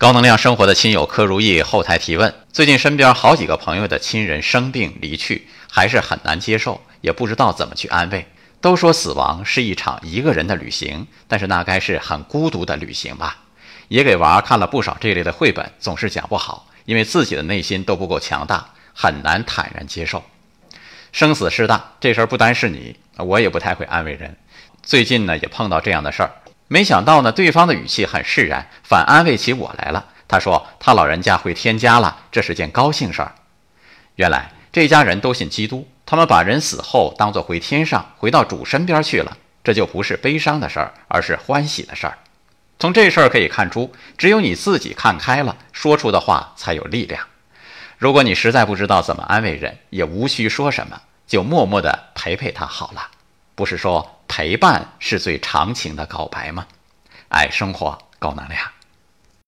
高能量生活的亲友柯如意后台提问：最近身边好几个朋友的亲人生病离去，还是很难接受，也不知道怎么去安慰。都说死亡是一场一个人的旅行，但是那该是很孤独的旅行吧？也给娃看了不少这类的绘本，总是讲不好，因为自己的内心都不够强大，很难坦然接受。生死事大，这事儿不单是你，我也不太会安慰人。最近呢，也碰到这样的事儿。没想到呢，对方的语气很释然，反安慰起我来了。他说他老人家回天家了，这是件高兴事儿。原来这家人都信基督，他们把人死后当作回天上，回到主身边去了。这就不是悲伤的事儿，而是欢喜的事儿。从这事儿可以看出，只有你自己看开了，说出的话才有力量。如果你实在不知道怎么安慰人，也无需说什么，就默默地陪陪他好了。不是说陪伴是最长情的告白吗？爱生活，高能量。